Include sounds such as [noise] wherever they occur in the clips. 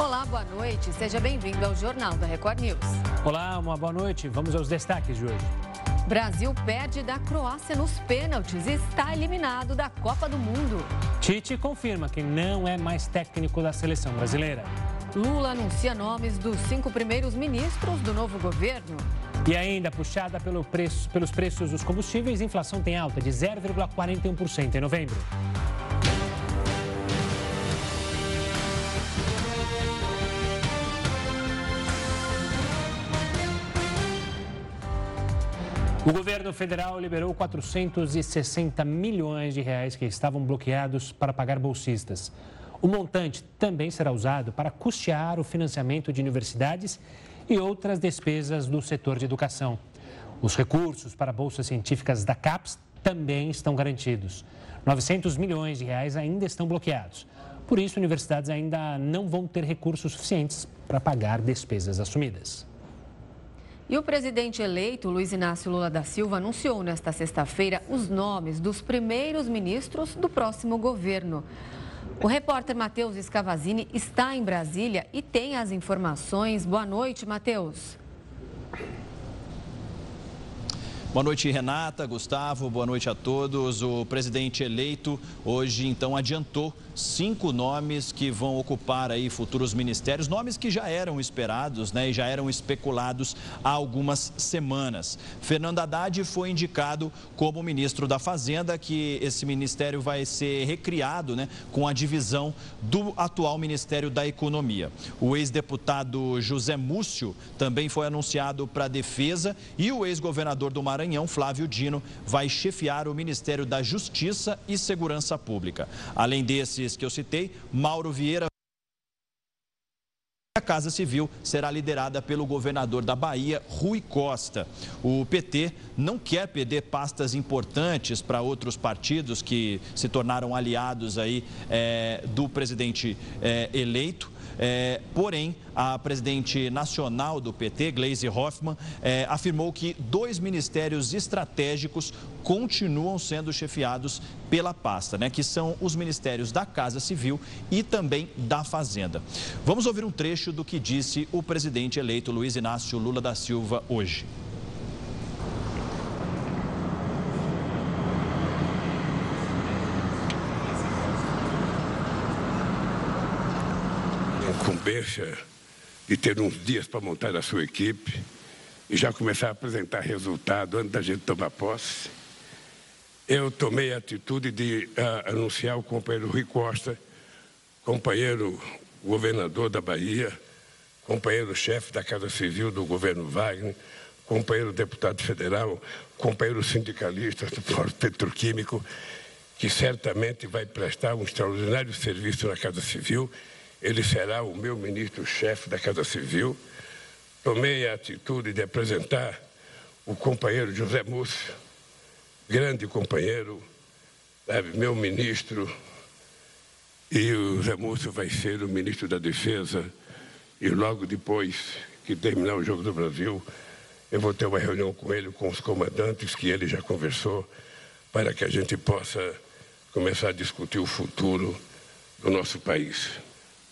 Olá, boa noite. Seja bem-vindo ao Jornal da Record News. Olá, uma boa noite. Vamos aos destaques de hoje. Brasil perde da Croácia nos pênaltis e está eliminado da Copa do Mundo. Tite confirma que não é mais técnico da seleção brasileira. Lula anuncia nomes dos cinco primeiros ministros do novo governo. E ainda puxada pelo preço, pelos preços dos combustíveis, a inflação tem alta de 0,41% em novembro. O governo federal liberou 460 milhões de reais que estavam bloqueados para pagar bolsistas. O montante também será usado para custear o financiamento de universidades e outras despesas do setor de educação. Os recursos para bolsas científicas da CAPES também estão garantidos. 900 milhões de reais ainda estão bloqueados. Por isso, universidades ainda não vão ter recursos suficientes para pagar despesas assumidas. E o presidente eleito, Luiz Inácio Lula da Silva, anunciou nesta sexta-feira os nomes dos primeiros ministros do próximo governo. O repórter Matheus Escavazini está em Brasília e tem as informações. Boa noite, Matheus. Boa noite, Renata, Gustavo, boa noite a todos. O presidente eleito hoje, então, adiantou cinco nomes que vão ocupar aí futuros ministérios, nomes que já eram esperados né, e já eram especulados há algumas semanas. Fernando Haddad foi indicado como ministro da Fazenda, que esse ministério vai ser recriado né, com a divisão do atual Ministério da Economia. O ex-deputado José Múcio também foi anunciado para a Defesa e o ex-governador do Maranhão, Flávio Dino, vai chefiar o Ministério da Justiça e Segurança Pública. Além desses que eu citei, Mauro Vieira. A Casa Civil será liderada pelo governador da Bahia, Rui Costa. O PT não quer perder pastas importantes para outros partidos que se tornaram aliados aí é, do presidente é, eleito. É, porém, a presidente nacional do PT, Gleisi Hoffmann, é, afirmou que dois ministérios estratégicos continuam sendo chefiados pela pasta, né, que são os ministérios da Casa Civil e também da Fazenda. Vamos ouvir um trecho do que disse o presidente eleito Luiz Inácio Lula da Silva hoje. Incumbência de ter uns dias para montar a sua equipe e já começar a apresentar resultado antes da gente tomar posse, eu tomei a atitude de uh, anunciar o companheiro Rui Costa, companheiro governador da Bahia, companheiro chefe da Casa Civil do governo Wagner, companheiro deputado federal, companheiro sindicalista do [laughs] Fórum Petroquímico, que certamente vai prestar um extraordinário serviço na Casa Civil ele será o meu ministro-chefe da Casa Civil. Tomei a atitude de apresentar o companheiro José Múcio, grande companheiro, sabe, meu ministro, e o José Múcio vai ser o ministro da Defesa. E logo depois que terminar o Jogo do Brasil, eu vou ter uma reunião com ele, com os comandantes, que ele já conversou, para que a gente possa começar a discutir o futuro do nosso país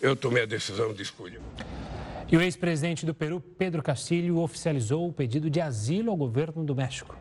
eu tomei a decisão de escolha. E o ex-presidente do Peru, Pedro Castilho, oficializou o pedido de asilo ao governo do México.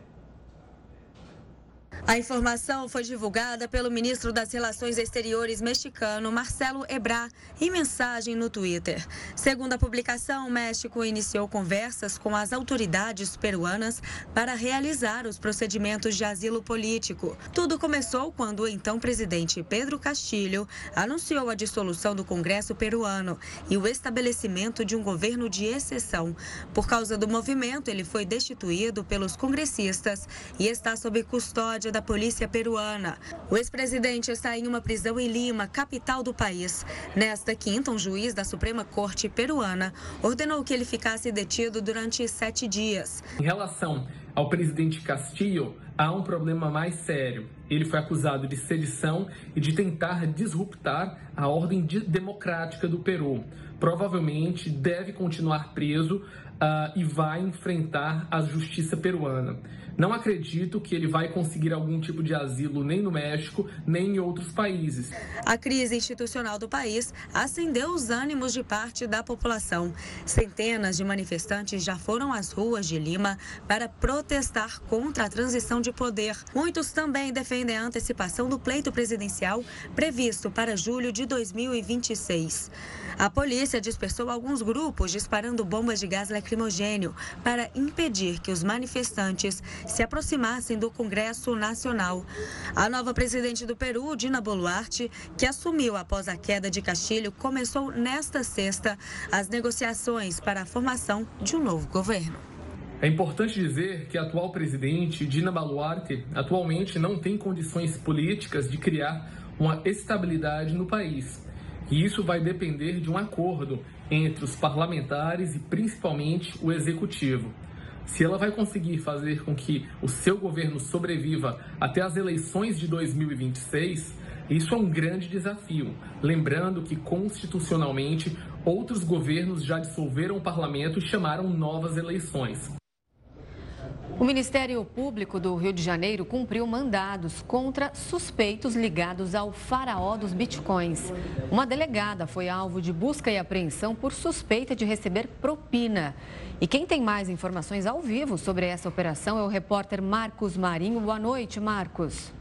A informação foi divulgada pelo ministro das Relações Exteriores mexicano, Marcelo Ebrard, em mensagem no Twitter. Segundo a publicação, o México iniciou conversas com as autoridades peruanas para realizar os procedimentos de asilo político. Tudo começou quando o então presidente Pedro Castilho anunciou a dissolução do Congresso peruano e o estabelecimento de um governo de exceção. Por causa do movimento, ele foi destituído pelos congressistas e está sob custódia da da polícia peruana. O ex-presidente está em uma prisão em Lima, capital do país. Nesta quinta, um juiz da Suprema Corte peruana ordenou que ele ficasse detido durante sete dias. Em relação ao presidente Castillo, há um problema mais sério. Ele foi acusado de sedição e de tentar disruptar a ordem democrática do Peru. Provavelmente deve continuar preso uh, e vai enfrentar a justiça peruana. Não acredito que ele vai conseguir algum tipo de asilo nem no México, nem em outros países. A crise institucional do país acendeu os ânimos de parte da população. Centenas de manifestantes já foram às ruas de Lima para protestar contra a transição de poder. Muitos também defendem a antecipação do pleito presidencial previsto para julho de 2026. A polícia dispersou alguns grupos disparando bombas de gás lacrimogênio para impedir que os manifestantes se aproximassem do Congresso Nacional. A nova presidente do Peru, Dina Boluarte, que assumiu após a queda de Castilho, começou nesta sexta as negociações para a formação de um novo governo. É importante dizer que a atual presidente, Dina Boluarte, atualmente não tem condições políticas de criar uma estabilidade no país. E isso vai depender de um acordo entre os parlamentares e principalmente o executivo. Se ela vai conseguir fazer com que o seu governo sobreviva até as eleições de 2026, isso é um grande desafio. Lembrando que, constitucionalmente, outros governos já dissolveram o parlamento e chamaram novas eleições. O Ministério Público do Rio de Janeiro cumpriu mandados contra suspeitos ligados ao faraó dos bitcoins. Uma delegada foi alvo de busca e apreensão por suspeita de receber propina. E quem tem mais informações ao vivo sobre essa operação é o repórter Marcos Marinho. Boa noite, Marcos.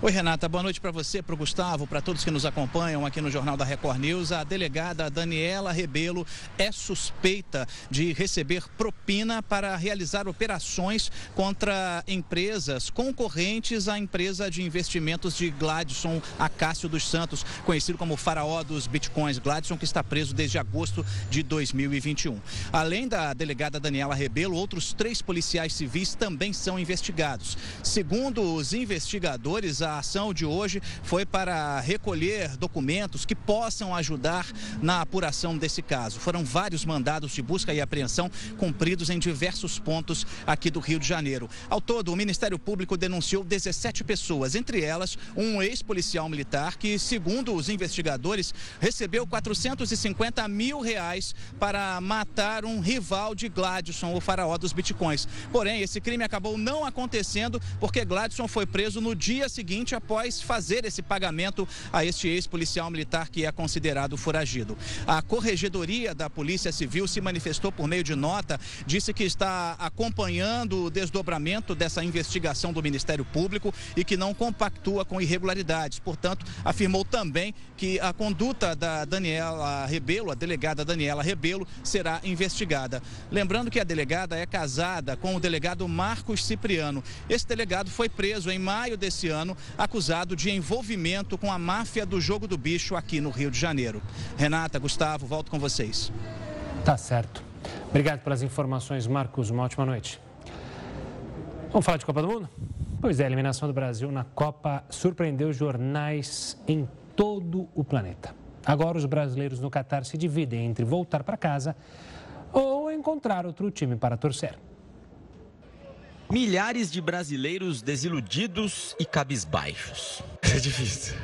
Oi, Renata, boa noite para você, para o Gustavo, para todos que nos acompanham aqui no Jornal da Record News. A delegada Daniela Rebelo é suspeita de receber propina para realizar operações contra empresas concorrentes à empresa de investimentos de Gladson Acácio dos Santos, conhecido como faraó dos bitcoins. Gladson, que está preso desde agosto de 2021. Além da delegada Daniela Rebelo, outros três policiais civis também são investigados. Segundo os investigadores, a ação de hoje foi para recolher documentos que possam ajudar na apuração desse caso. Foram vários mandados de busca e apreensão cumpridos em diversos pontos aqui do Rio de Janeiro. Ao todo, o Ministério Público denunciou 17 pessoas, entre elas um ex-policial militar que, segundo os investigadores, recebeu 450 mil reais para matar um rival de Gladson, o faraó dos bitcoins. Porém, esse crime acabou não acontecendo porque Gladson foi preso no dia seguinte seguinte após fazer esse pagamento a este ex-policial militar que é considerado foragido. A Corregedoria da Polícia Civil se manifestou por meio de nota, disse que está acompanhando o desdobramento dessa investigação do Ministério Público e que não compactua com irregularidades. Portanto, afirmou também que a conduta da Daniela Rebelo, a delegada Daniela Rebelo, será investigada. Lembrando que a delegada é casada com o delegado Marcos Cipriano. Esse delegado foi preso em maio desse ano acusado de envolvimento com a máfia do jogo do bicho aqui no Rio de Janeiro. Renata, Gustavo, volto com vocês. Tá certo. Obrigado pelas informações, Marcos. Uma ótima noite. Vamos falar de Copa do Mundo? Pois é, a eliminação do Brasil na Copa surpreendeu jornais em todo o planeta. Agora, os brasileiros no Catar se dividem entre voltar para casa ou encontrar outro time para torcer. Milhares de brasileiros desiludidos e cabisbaixos. É difícil.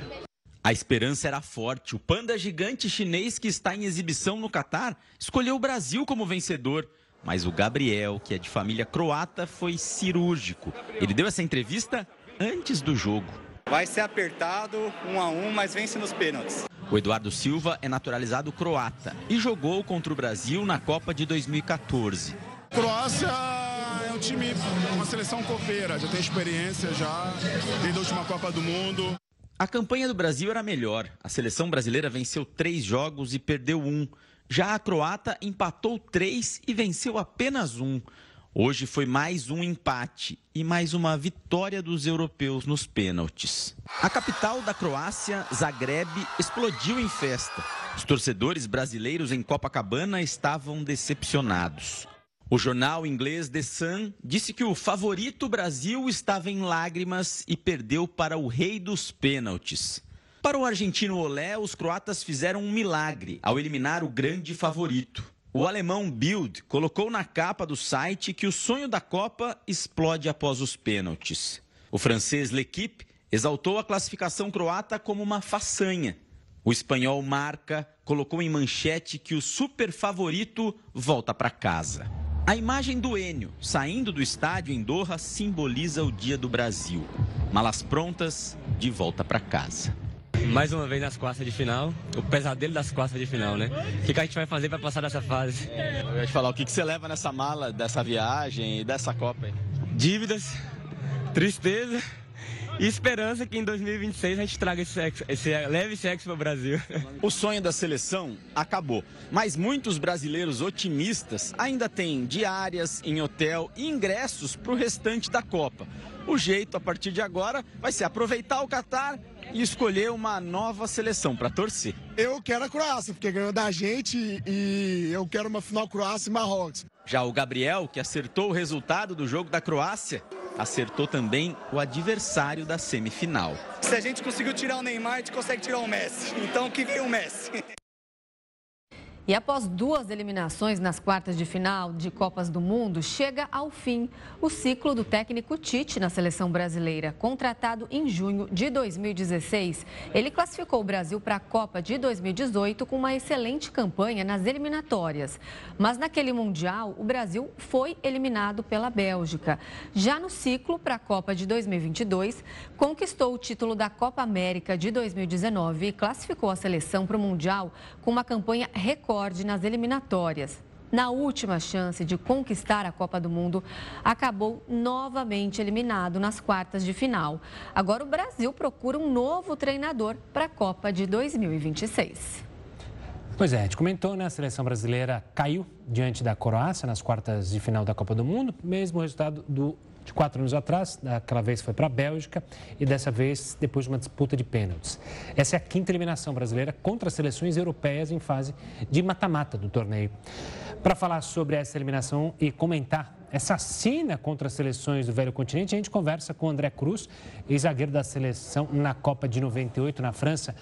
A esperança era forte. O panda gigante chinês que está em exibição no Catar escolheu o Brasil como vencedor. Mas o Gabriel, que é de família croata, foi cirúrgico. Ele deu essa entrevista antes do jogo. Vai ser apertado, um a um, mas vence nos pênaltis. O Eduardo Silva é naturalizado croata e jogou contra o Brasil na Copa de 2014. Croácia um time, uma seleção copeira, já tem experiência já, desde a última Copa do Mundo. A campanha do Brasil era melhor. A seleção brasileira venceu três jogos e perdeu um. Já a croata empatou três e venceu apenas um. Hoje foi mais um empate e mais uma vitória dos europeus nos pênaltis. A capital da Croácia, Zagreb, explodiu em festa. Os torcedores brasileiros em Copacabana estavam decepcionados. O jornal inglês The Sun disse que o favorito Brasil estava em lágrimas e perdeu para o rei dos pênaltis. Para o argentino Olé, os croatas fizeram um milagre ao eliminar o grande favorito. O alemão Bild colocou na capa do site que o sonho da Copa explode após os pênaltis. O francês L'Equipe exaltou a classificação croata como uma façanha. O espanhol Marca colocou em manchete que o super favorito volta para casa. A imagem do Enio saindo do estádio em Doha simboliza o dia do Brasil. Malas prontas, de volta para casa. Mais uma vez nas quartas de final, o pesadelo das quartas de final, né? O que, a gente vai fazer para passar dessa fase? Eu ia te falar, o que, que você leva nessa mala dessa viagem e dessa Copa aí? Dívidas, tristeza e esperança que em 2026 a gente traga esse, sexo, esse leve sexo para o Brasil. [laughs] O sonho da seleção acabou, mas muitos brasileiros otimistas ainda têm diárias em hotel e ingressos para o restante da Copa. O jeito a partir de agora vai ser aproveitar o Catar e escolher uma nova seleção para torcer. Eu quero a Croácia, porque ganhou da gente e eu quero uma final Croácia e Marrocos. Já o Gabriel, que acertou o resultado do jogo da Croácia, acertou também o adversário da semifinal. Se a gente conseguiu tirar o Neymar, a gente consegue tirar o Messi. Então que vem o Messi. E após duas eliminações nas quartas de final de Copas do Mundo, chega ao fim o ciclo do técnico Tite na seleção brasileira. Contratado em junho de 2016, ele classificou o Brasil para a Copa de 2018 com uma excelente campanha nas eliminatórias. Mas naquele Mundial, o Brasil foi eliminado pela Bélgica. Já no ciclo para a Copa de 2022, conquistou o título da Copa América de 2019 e classificou a seleção para o Mundial com uma campanha recorde recorde nas eliminatórias. Na última chance de conquistar a Copa do Mundo, acabou novamente eliminado nas quartas de final. Agora o Brasil procura um novo treinador para a Copa de 2026. Pois é, a gente comentou, né? A seleção brasileira caiu diante da Croácia nas quartas de final da Copa do Mundo, mesmo resultado do de quatro anos atrás, aquela vez foi para a Bélgica e dessa vez depois de uma disputa de pênaltis. Essa é a quinta eliminação brasileira contra as seleções europeias em fase de mata-mata do torneio. Para falar sobre essa eliminação e comentar essa cena contra as seleções do velho continente, a gente conversa com André Cruz, ex-zagueiro da seleção na Copa de 98 na França.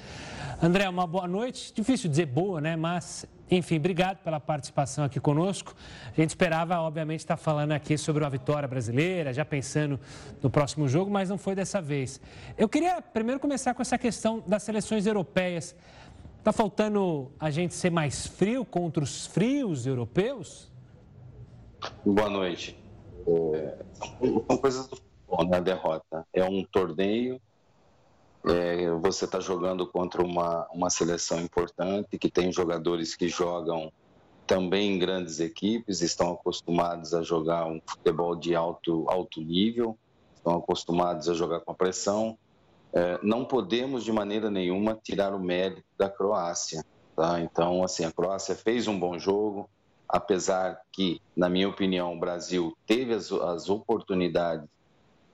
André, uma boa noite. Difícil dizer boa, né? Mas enfim, obrigado pela participação aqui conosco. A gente esperava, obviamente, estar falando aqui sobre a vitória brasileira, já pensando no próximo jogo, mas não foi dessa vez. Eu queria primeiro começar com essa questão das seleções europeias. Está faltando a gente ser mais frio contra os frios europeus? Boa noite. É, são coisas do futebol, né? A derrota. É um torneio é, você está jogando contra uma, uma seleção importante que tem jogadores que jogam também em grandes equipes, estão acostumados a jogar um futebol de alto, alto nível, estão acostumados a jogar com pressão. É, não podemos de maneira nenhuma tirar o mérito da Croácia. Tá? Então, assim, a Croácia fez um bom jogo, apesar que, na minha opinião, o Brasil teve as, as oportunidades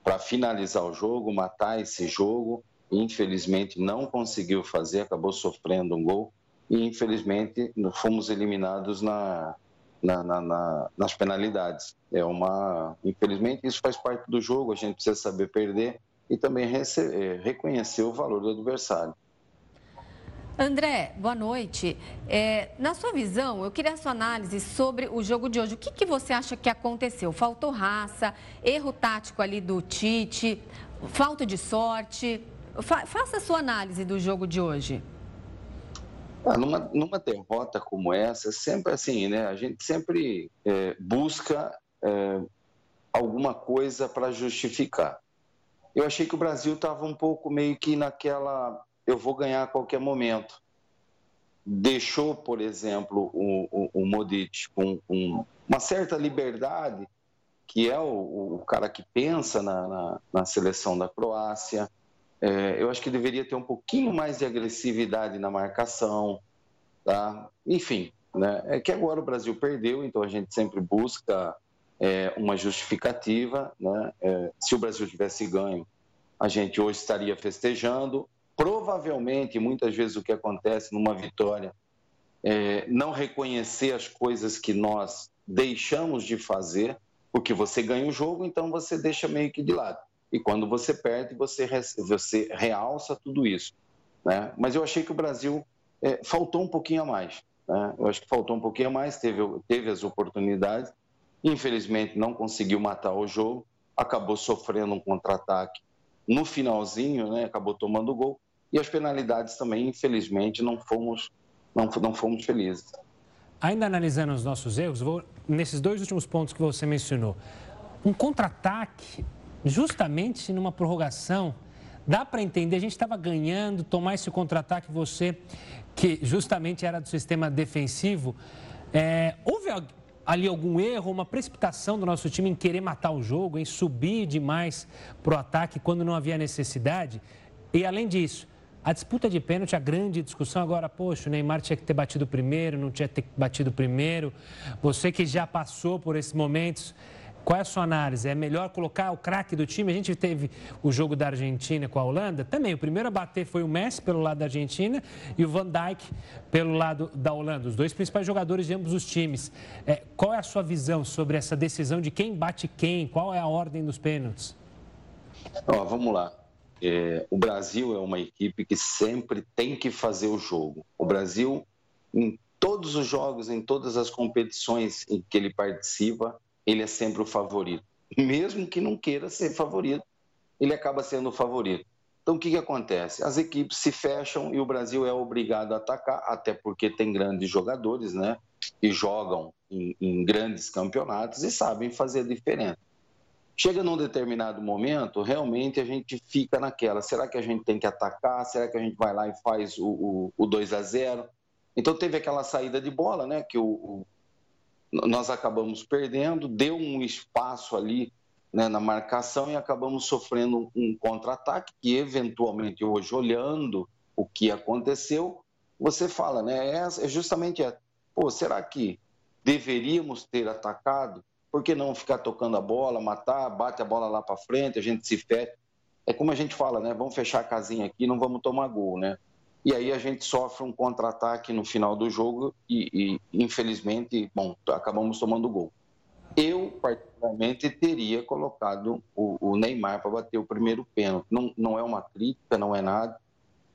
para finalizar o jogo, matar esse jogo, infelizmente não conseguiu fazer, acabou sofrendo um gol e infelizmente fomos eliminados na, na, na, na, nas penalidades. É uma, infelizmente isso faz parte do jogo, a gente precisa saber perder e também é, reconhecer o valor do adversário. André, boa noite. É, na sua visão, eu queria a sua análise sobre o jogo de hoje. O que, que você acha que aconteceu? Faltou raça, erro tático ali do Tite, falta de sorte? Fa faça a sua análise do jogo de hoje. Ah, numa, numa derrota como essa, sempre assim, né? A gente sempre é, busca é, alguma coisa para justificar. Eu achei que o Brasil estava um pouco meio que naquela eu vou ganhar a qualquer momento. Deixou, por exemplo, o, o, o Modric com um, uma certa liberdade, que é o, o cara que pensa na, na, na seleção da Croácia, é, eu acho que deveria ter um pouquinho mais de agressividade na marcação, tá? Enfim, né? É que agora o Brasil perdeu, então a gente sempre busca é, uma justificativa, né? É, se o Brasil tivesse ganho, a gente hoje estaria festejando. Provavelmente, muitas vezes o que acontece numa vitória é não reconhecer as coisas que nós deixamos de fazer, porque você ganha o jogo, então você deixa meio que de lado. E quando você perde, você, você realça tudo isso. Né? Mas eu achei que o Brasil é, faltou um pouquinho a mais. Né? Eu acho que faltou um pouquinho mais, teve, teve as oportunidades, infelizmente não conseguiu matar o jogo, acabou sofrendo um contra-ataque no finalzinho, né? acabou tomando gol, e as penalidades também, infelizmente, não fomos, não, não fomos felizes. Ainda analisando os nossos erros, vou, nesses dois últimos pontos que você mencionou, um contra-ataque, justamente numa prorrogação, dá para entender, a gente estava ganhando, tomar esse contra-ataque, você que justamente era do sistema defensivo, é, houve ali algum erro, uma precipitação do nosso time em querer matar o jogo, em subir demais para o ataque quando não havia necessidade? E além disso, a disputa de pênalti, a grande discussão agora, poxa, o Neymar tinha que ter batido primeiro, não tinha que ter batido primeiro. Você que já passou por esses momentos, qual é a sua análise? É melhor colocar o craque do time? A gente teve o jogo da Argentina com a Holanda. Também, o primeiro a bater foi o Messi pelo lado da Argentina e o Van Dijk pelo lado da Holanda. Os dois principais jogadores de ambos os times. É, qual é a sua visão sobre essa decisão de quem bate quem? Qual é a ordem dos pênaltis? Ó, vamos lá. É, o Brasil é uma equipe que sempre tem que fazer o jogo. O Brasil, em todos os jogos, em todas as competições em que ele participa, ele é sempre o favorito. Mesmo que não queira ser favorito, ele acaba sendo o favorito. Então, o que, que acontece? As equipes se fecham e o Brasil é obrigado a atacar, até porque tem grandes jogadores, né? Que jogam em, em grandes campeonatos e sabem fazer a diferença. Chega num determinado momento, realmente a gente fica naquela: será que a gente tem que atacar? Será que a gente vai lá e faz o, o, o 2 a 0 Então teve aquela saída de bola, né? Que o, o nós acabamos perdendo, deu um espaço ali né, na marcação e acabamos sofrendo um contra-ataque que eventualmente hoje olhando o que aconteceu, você fala, né? É, é justamente é, pô, será que deveríamos ter atacado? por que não ficar tocando a bola, matar, bate a bola lá para frente, a gente se fecha. É como a gente fala, né? Vamos fechar a casinha aqui, não vamos tomar gol, né? E aí a gente sofre um contra-ataque no final do jogo e, e, infelizmente, bom, acabamos tomando gol. Eu, particularmente, teria colocado o, o Neymar para bater o primeiro pênalti. Não, não é uma crítica, não é nada.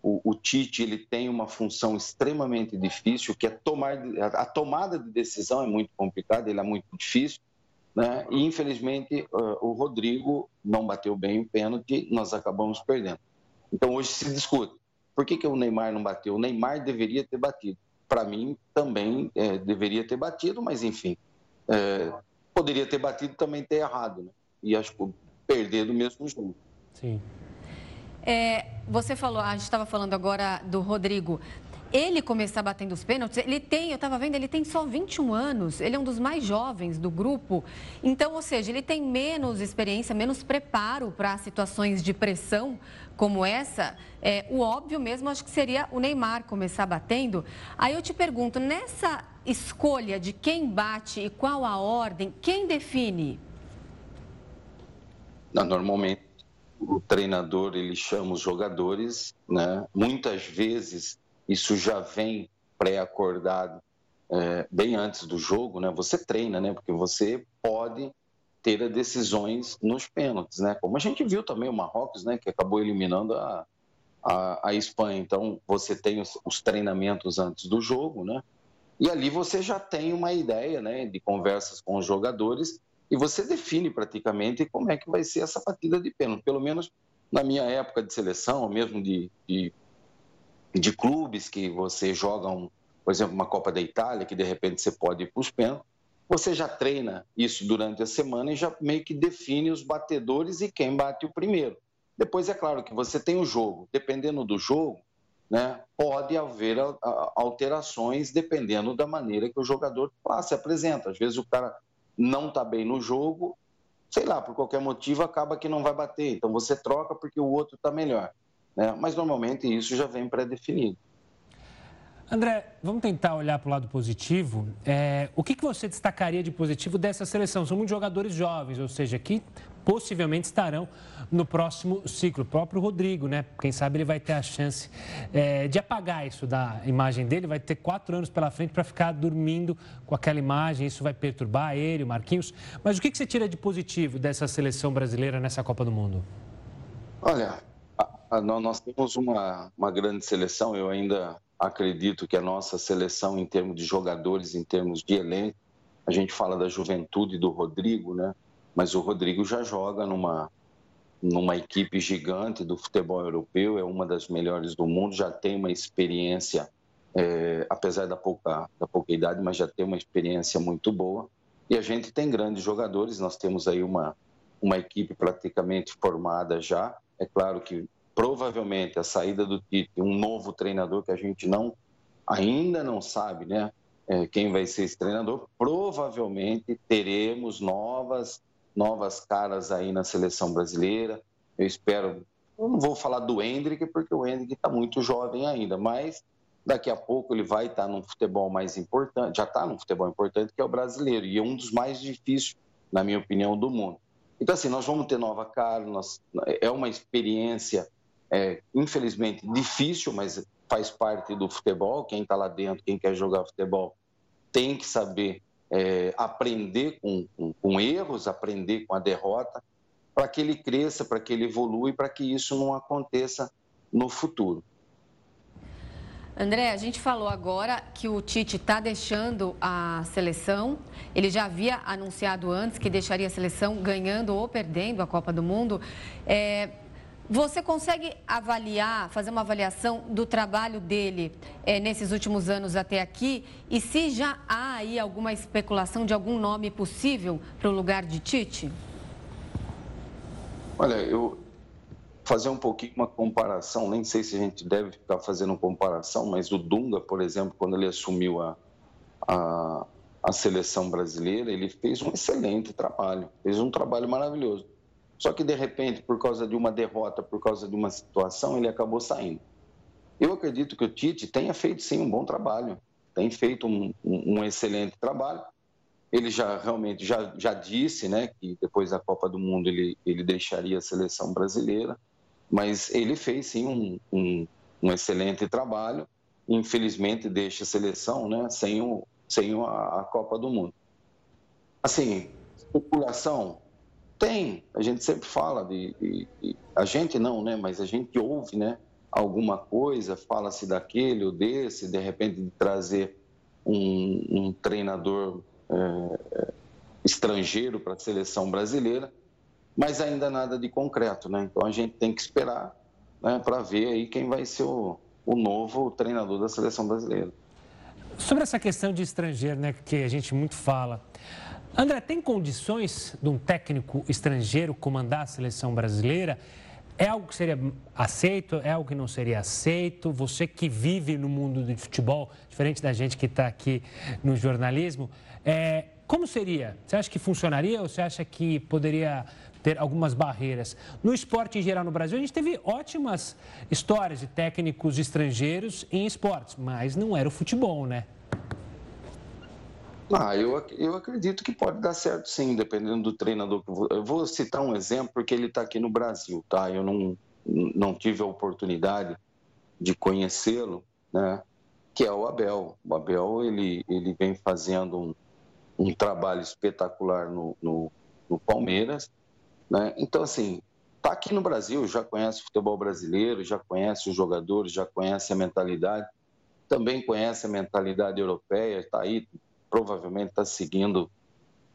O, o, Tite ele tem uma função extremamente difícil, que é tomar a tomada de decisão é muito complicada, ele é muito difícil. Né? E infelizmente o Rodrigo não bateu bem o pênalti, nós acabamos perdendo. Então hoje se discute. Por que, que o Neymar não bateu? O Neymar deveria ter batido. Para mim também é, deveria ter batido, mas enfim, é, poderia ter batido também ter errado, né? E acho que perder do mesmo jeito. Sim. É, você falou, a gente estava falando agora do Rodrigo ele começar batendo os pênaltis, ele tem, eu estava vendo, ele tem só 21 anos, ele é um dos mais jovens do grupo. Então, ou seja, ele tem menos experiência, menos preparo para situações de pressão como essa. É, o óbvio mesmo, acho que seria o Neymar começar batendo. Aí eu te pergunto, nessa escolha de quem bate e qual a ordem, quem define? Não, normalmente o treinador ele chama os jogadores, né? Muitas vezes isso já vem pré-acordado é, bem antes do jogo, né? Você treina, né? Porque você pode ter decisões nos pênaltis, né? Como a gente viu também o Marrocos, né? Que acabou eliminando a, a, a Espanha. Então, você tem os, os, treinamentos antes do jogo, né? E ali você já tem uma ideia, né? De conversas com os jogadores e você define praticamente como é que vai ser essa partida de pênalti. Pelo menos na minha época de seleção, ou mesmo de, de de clubes que você joga, um, por exemplo, uma Copa da Itália, que de repente você pode ir para os pênaltis, você já treina isso durante a semana e já meio que define os batedores e quem bate o primeiro. Depois é claro que você tem o jogo, dependendo do jogo, né, pode haver alterações dependendo da maneira que o jogador lá se apresenta. Às vezes o cara não está bem no jogo, sei lá, por qualquer motivo acaba que não vai bater. Então você troca porque o outro está melhor. Né? Mas normalmente isso já vem pré-definido. André, vamos tentar olhar para o lado positivo. É, o que, que você destacaria de positivo dessa seleção? São muitos jogadores jovens, ou seja, que possivelmente estarão no próximo ciclo. O próprio Rodrigo, né? Quem sabe ele vai ter a chance é, de apagar isso da imagem dele, vai ter quatro anos pela frente para ficar dormindo com aquela imagem, isso vai perturbar ele, o Marquinhos. Mas o que, que você tira de positivo dessa seleção brasileira nessa Copa do Mundo? Olha, ah, nós temos uma, uma grande seleção, eu ainda acredito que a nossa seleção, em termos de jogadores, em termos de elenco, a gente fala da juventude do Rodrigo, né? Mas o Rodrigo já joga numa, numa equipe gigante do futebol europeu, é uma das melhores do mundo, já tem uma experiência, é, apesar da pouca, da pouca idade, mas já tem uma experiência muito boa. E a gente tem grandes jogadores, nós temos aí uma, uma equipe praticamente formada já. É claro que provavelmente a saída do Tite, um novo treinador que a gente não ainda não sabe, né? É, quem vai ser esse treinador? Provavelmente teremos novas novas caras aí na seleção brasileira. Eu espero. Eu não vou falar do Hendrick porque o Hendrick está muito jovem ainda, mas daqui a pouco ele vai estar tá num futebol mais importante, já está num futebol importante que é o brasileiro e é um dos mais difíceis, na minha opinião, do mundo. Então assim, nós vamos ter nova cara, nós, é uma experiência é, infelizmente, difícil, mas faz parte do futebol. Quem está lá dentro, quem quer jogar futebol, tem que saber é, aprender com, com, com erros, aprender com a derrota, para que ele cresça, para que ele evolua e para que isso não aconteça no futuro. André, a gente falou agora que o Tite está deixando a seleção. Ele já havia anunciado antes que deixaria a seleção ganhando ou perdendo a Copa do Mundo. É, você consegue avaliar, fazer uma avaliação do trabalho dele é, nesses últimos anos até aqui? E se já há aí alguma especulação de algum nome possível para o lugar de Tite? Olha, eu fazer um pouquinho uma comparação, nem sei se a gente deve ficar fazendo comparação, mas o Dunga, por exemplo, quando ele assumiu a, a, a seleção brasileira, ele fez um excelente trabalho, fez um trabalho maravilhoso. Só que, de repente, por causa de uma derrota, por causa de uma situação, ele acabou saindo. Eu acredito que o Tite tenha feito, sim, um bom trabalho, tem feito um, um, um excelente trabalho. Ele já realmente já, já disse né, que depois da Copa do Mundo ele, ele deixaria a seleção brasileira, mas ele fez, sim, um, um, um excelente trabalho. Infelizmente, deixa a seleção né, sem, o, sem a, a Copa do Mundo. Assim, população, tem, a gente sempre fala de, de, de, a gente não, né? Mas a gente ouve, né? Alguma coisa, fala-se daquele ou desse, de repente de trazer um, um treinador é, estrangeiro para a seleção brasileira, mas ainda nada de concreto, né? Então a gente tem que esperar né, para ver aí quem vai ser o, o novo treinador da seleção brasileira. Sobre essa questão de estrangeiro, né, que a gente muito fala, André, tem condições de um técnico estrangeiro comandar a seleção brasileira? É algo que seria aceito? É algo que não seria aceito? Você que vive no mundo do futebol, diferente da gente que está aqui no jornalismo, é, como seria? Você acha que funcionaria ou você acha que poderia ter algumas barreiras? No esporte em geral no Brasil, a gente teve ótimas histórias de técnicos estrangeiros em esportes, mas não era o futebol, né? Ah, eu, eu acredito que pode dar certo sim, dependendo do treinador. Eu vou citar um exemplo porque ele está aqui no Brasil, tá? Eu não, não tive a oportunidade de conhecê-lo, né? Que é o Abel. O Abel, ele, ele vem fazendo um, um trabalho espetacular no, no, no Palmeiras, né? Então, assim, tá aqui no Brasil, já conhece o futebol brasileiro, já conhece os jogadores, já conhece a mentalidade, também conhece a mentalidade europeia, está aí provavelmente está seguindo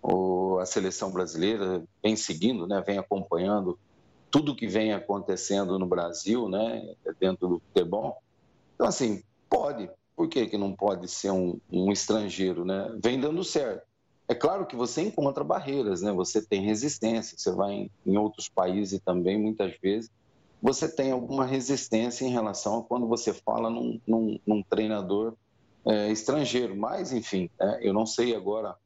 o, a seleção brasileira, vem seguindo, né, vem acompanhando tudo que vem acontecendo no Brasil, né, dentro do futebol. Então, assim, pode. Por que, que não pode ser um, um estrangeiro, né? Vem dando certo. É claro que você encontra barreiras, né? Você tem resistência. Você vai em, em outros países também, muitas vezes, você tem alguma resistência em relação a quando você fala num, num, num treinador é, estrangeiro. Mas, enfim, é, eu não sei agora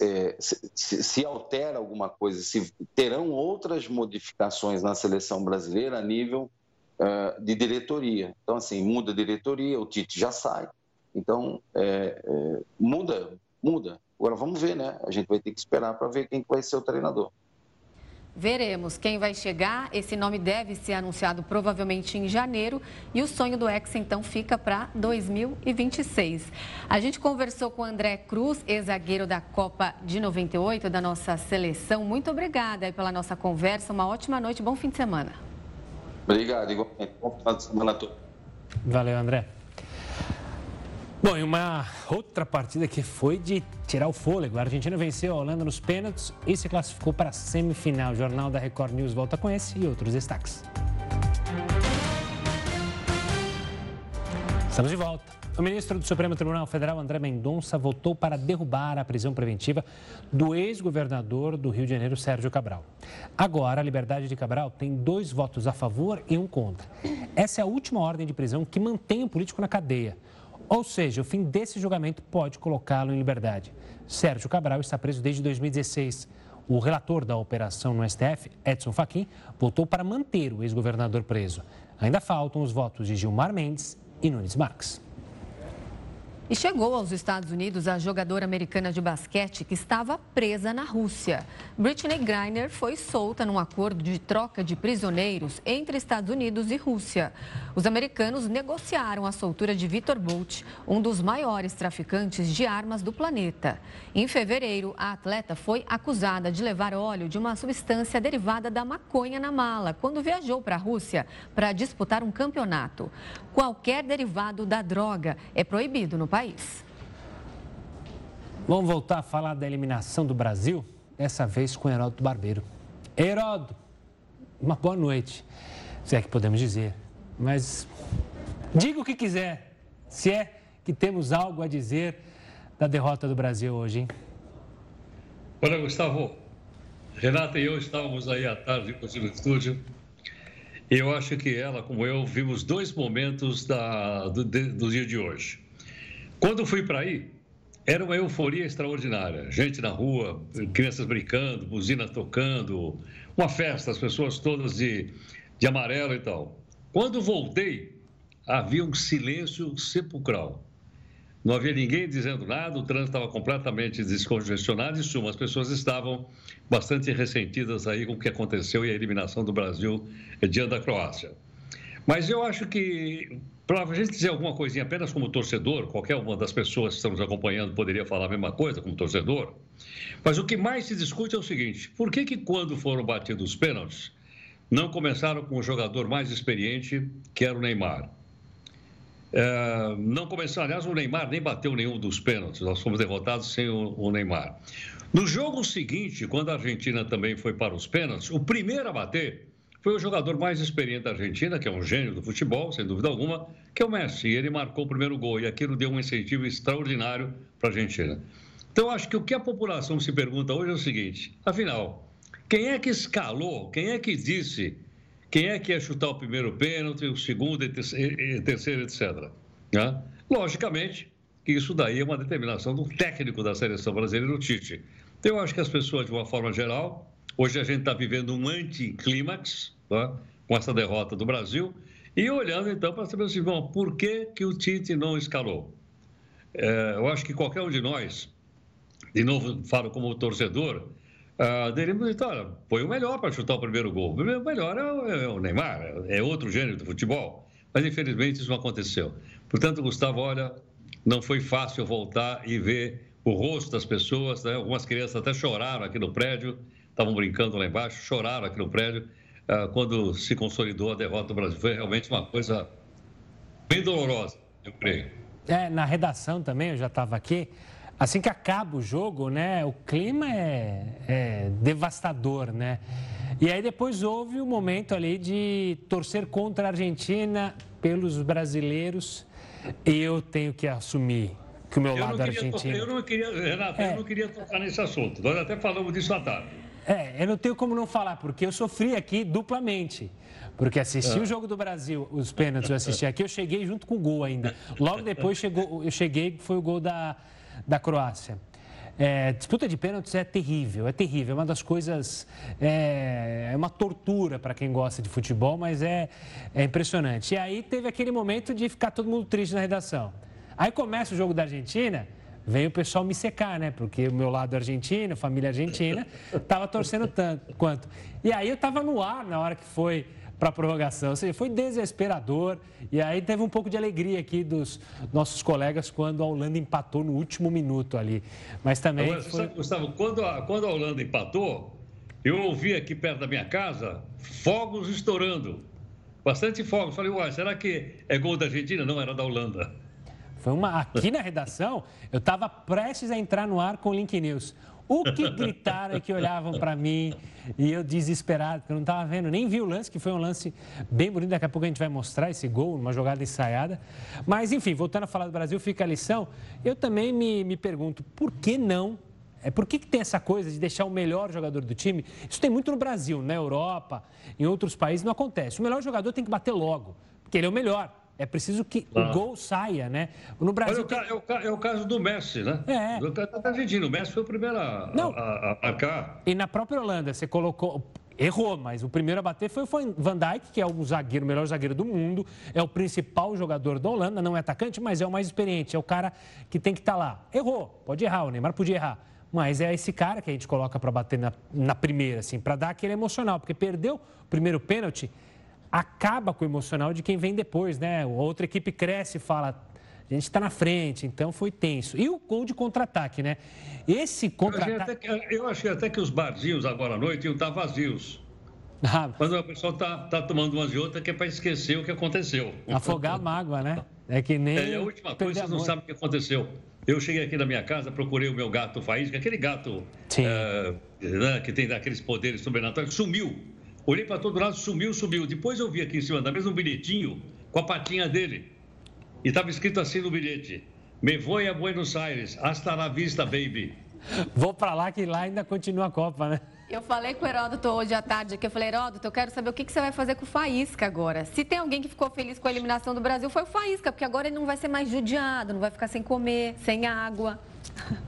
é, se, se, se, altera alguma coisa, se terão outras modificações na seleção brasileira a nível é, de diretoria. Então, assim, muda a diretoria, o Tite já sai. Então, é, é, muda, muda. Agora vamos ver, né? A gente vai ter que esperar para ver quem vai ser o treinador. Veremos quem vai chegar. Esse nome deve ser anunciado provavelmente em janeiro e o sonho do Ex então fica para 2026. A gente conversou com o André Cruz, ex-zagueiro da Copa de 98 da nossa seleção. Muito obrigada pela nossa conversa. Uma ótima noite, bom fim de semana. Obrigado, igualmente. Bom final de semana a todos. Valeu, André. Bom, e uma outra partida que foi de tirar o fôlego. A Argentina venceu a Holanda nos pênaltis e se classificou para a semifinal. O Jornal da Record News volta com esse e outros destaques. Estamos de volta. O ministro do Supremo Tribunal Federal, André Mendonça, votou para derrubar a prisão preventiva do ex-governador do Rio de Janeiro, Sérgio Cabral. Agora, a liberdade de Cabral tem dois votos a favor e um contra. Essa é a última ordem de prisão que mantém o político na cadeia. Ou seja, o fim desse julgamento pode colocá-lo em liberdade. Sérgio Cabral está preso desde 2016. O relator da operação no STF, Edson Fachin, votou para manter o ex-governador preso. Ainda faltam os votos de Gilmar Mendes e Nunes Marques. E chegou aos Estados Unidos a jogadora americana de basquete que estava presa na Rússia. Britney Griner foi solta num acordo de troca de prisioneiros entre Estados Unidos e Rússia. Os americanos negociaram a soltura de Victor Bolt, um dos maiores traficantes de armas do planeta. Em fevereiro, a atleta foi acusada de levar óleo de uma substância derivada da maconha na mala quando viajou para a Rússia para disputar um campeonato. Qualquer derivado da droga é proibido no país país. Vamos voltar a falar da eliminação do Brasil, dessa vez com Heródoto Barbeiro. Heródoto, uma boa noite, se é que podemos dizer. Mas diga o que quiser, se é que temos algo a dizer da derrota do Brasil hoje, hein? Olha, Gustavo, Renata e eu estávamos aí à tarde no estúdio. E eu acho que ela, como eu, vimos dois momentos da, do, do dia de hoje. Quando fui para aí, era uma euforia extraordinária. Gente na rua, crianças brincando, buzina tocando, uma festa, as pessoas todas de, de amarelo e tal. Quando voltei, havia um silêncio sepulcral. Não havia ninguém dizendo nada, o trânsito estava completamente descongestionado e, suma, as pessoas estavam bastante ressentidas aí com o que aconteceu e a eliminação do Brasil diante da Croácia. Mas eu acho que para a gente dizer alguma coisinha apenas como torcedor, qualquer uma das pessoas que estamos acompanhando poderia falar a mesma coisa como torcedor. Mas o que mais se discute é o seguinte: por que, que quando foram batidos os pênaltis, não começaram com o jogador mais experiente, que era o Neymar? É, não começaram, aliás, o Neymar nem bateu nenhum dos pênaltis, nós fomos derrotados sem o, o Neymar. No jogo seguinte, quando a Argentina também foi para os pênaltis, o primeiro a bater foi o jogador mais experiente da Argentina, que é um gênio do futebol, sem dúvida alguma, que é o Messi. Ele marcou o primeiro gol e aquilo deu um incentivo extraordinário para a Argentina. Então, acho que o que a população se pergunta hoje é o seguinte: afinal, quem é que escalou, quem é que disse, quem é que ia chutar o primeiro pênalti, o segundo e terceiro, etc. Né? Logicamente isso daí é uma determinação do técnico da seleção brasileira, o Tite. Então, eu acho que as pessoas, de uma forma geral, Hoje a gente está vivendo um anticlímax tá? com essa derrota do Brasil e olhando então para saber assim, bom, por que, que o Tite não escalou? É, eu acho que qualquer um de nós, de novo falo como torcedor, uh, deveríamos dizer, olha, foi o melhor para chutar o primeiro gol. O melhor é o, é o Neymar, é outro gênero do futebol. Mas infelizmente isso não aconteceu. Portanto, Gustavo, olha, não foi fácil voltar e ver o rosto das pessoas, né? algumas crianças até choraram aqui no prédio estavam brincando lá embaixo, choraram aqui no prédio uh, quando se consolidou a derrota do Brasil. Foi realmente uma coisa bem dolorosa, eu creio. É, na redação também, eu já estava aqui. Assim que acaba o jogo, né, o clima é, é devastador, né? E aí depois houve o um momento ali de torcer contra a Argentina pelos brasileiros. E eu tenho que assumir que o meu eu lado argentino. eu não queria, Renato, é. eu não queria tocar nesse assunto. Nós até falamos disso à tarde. É, eu não tenho como não falar, porque eu sofri aqui duplamente. Porque assisti é. o jogo do Brasil, os pênaltis, eu assisti aqui, eu cheguei junto com o gol ainda. Logo depois chegou, eu cheguei, foi o gol da, da Croácia. É, disputa de pênaltis é terrível, é terrível. É uma das coisas. É, é uma tortura para quem gosta de futebol, mas é, é impressionante. E aí teve aquele momento de ficar todo mundo triste na redação. Aí começa o jogo da Argentina veio o pessoal me secar, né? Porque o meu lado argentino, família argentina, estava torcendo tanto quanto. E aí eu estava no ar na hora que foi para a prorrogação. Ou seja, foi desesperador. E aí teve um pouco de alegria aqui dos nossos colegas quando a Holanda empatou no último minuto ali. Mas também. Agora, foi... Gustavo, quando a, quando a Holanda empatou, eu ouvi aqui perto da minha casa fogos estourando. Bastante fogos. Falei, uai, será que é gol da Argentina? Não, era da Holanda. Foi uma. Aqui na redação, eu estava prestes a entrar no ar com o Link News. O que gritaram e que olhavam para mim e eu desesperado, porque eu não estava vendo, nem vi o lance, que foi um lance bem bonito. Daqui a pouco a gente vai mostrar esse gol, uma jogada ensaiada. Mas, enfim, voltando a falar do Brasil, fica a lição. Eu também me, me pergunto, por que não é por que, que tem essa coisa de deixar o melhor jogador do time? Isso tem muito no Brasil, na Europa, em outros países não acontece. O melhor jogador tem que bater logo, porque ele é o melhor. É preciso que o gol saia, né? No Brasil. Olha, é, o, é, o, caso do Messi, né? É. Do, da Argentina. O Messi foi o primeiro a, Não. a, a marcar. E na própria Holanda, você colocou. Errou, mas o primeiro a bater foi o Van Dijk, que é o zagueiro, o melhor zagueiro do mundo, é o principal jogador da Holanda, não é atacante, mas é o mais experiente, é o cara que tem que estar tá lá. Errou, pode errar, o Neymar podia errar. Mas é esse cara que a gente coloca para bater na, na primeira, assim, para dar aquele emocional, porque perdeu o primeiro pênalti, acaba com o emocional de quem vem depois, né? A outra equipe cresce e fala, a gente está na frente, então foi tenso. E o gol de contra-ataque, né? Esse contra-ataque. Eu, achei até que os barzinhos agora à noite iam estar vazios. Ah. Quando o pessoal está tá tomando umas de outra que é para esquecer o que aconteceu. Afogar a mágoa, né? É que nem. É, a última coisa, vocês não sabem o que aconteceu. Eu cheguei aqui na minha casa, procurei o meu gato Faísca, aquele gato uh, né, que tem aqueles poderes sobrenaturais, sumiu. Olhei para todo lado, sumiu, sumiu. Depois eu vi aqui em cima da mesa um bilhetinho com a patinha dele. E estava escrito assim no bilhete: Me vou a Buenos Aires, hasta la vista, baby. Vou para lá que lá ainda continua a Copa, né? Eu falei com o Heródoto hoje à tarde aqui, eu falei, Heródoto, eu quero saber o que, que você vai fazer com o Faísca agora. Se tem alguém que ficou feliz com a eliminação do Brasil, foi o Faísca, porque agora ele não vai ser mais judiado, não vai ficar sem comer, sem água.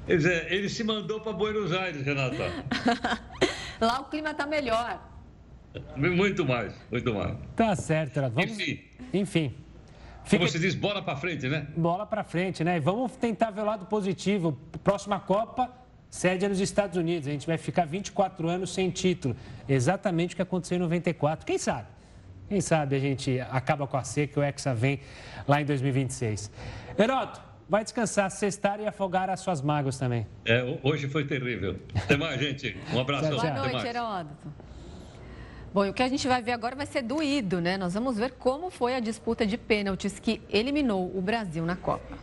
É, ele se mandou para Buenos Aires, Renata. [laughs] Lá o clima está melhor. Muito mais, muito mais. Tá certo, Vamos... Enfim. Enfim. Fica... Como você diz, bola para frente, né? Bola para frente, né? E vamos tentar ver o lado positivo. Próxima Copa, sede é nos Estados Unidos. A gente vai ficar 24 anos sem título. Exatamente o que aconteceu em 94. Quem sabe? Quem sabe a gente acaba com a seca e o Hexa vem lá em 2026. Heroto, vai descansar, cestar e afogar as suas mágoas também. É, hoje foi terrível. Até mais, gente. Um abraço. Boa noite, Heródoto. Bom, e o que a gente vai ver agora vai ser doído, né? Nós vamos ver como foi a disputa de pênaltis que eliminou o Brasil na Copa.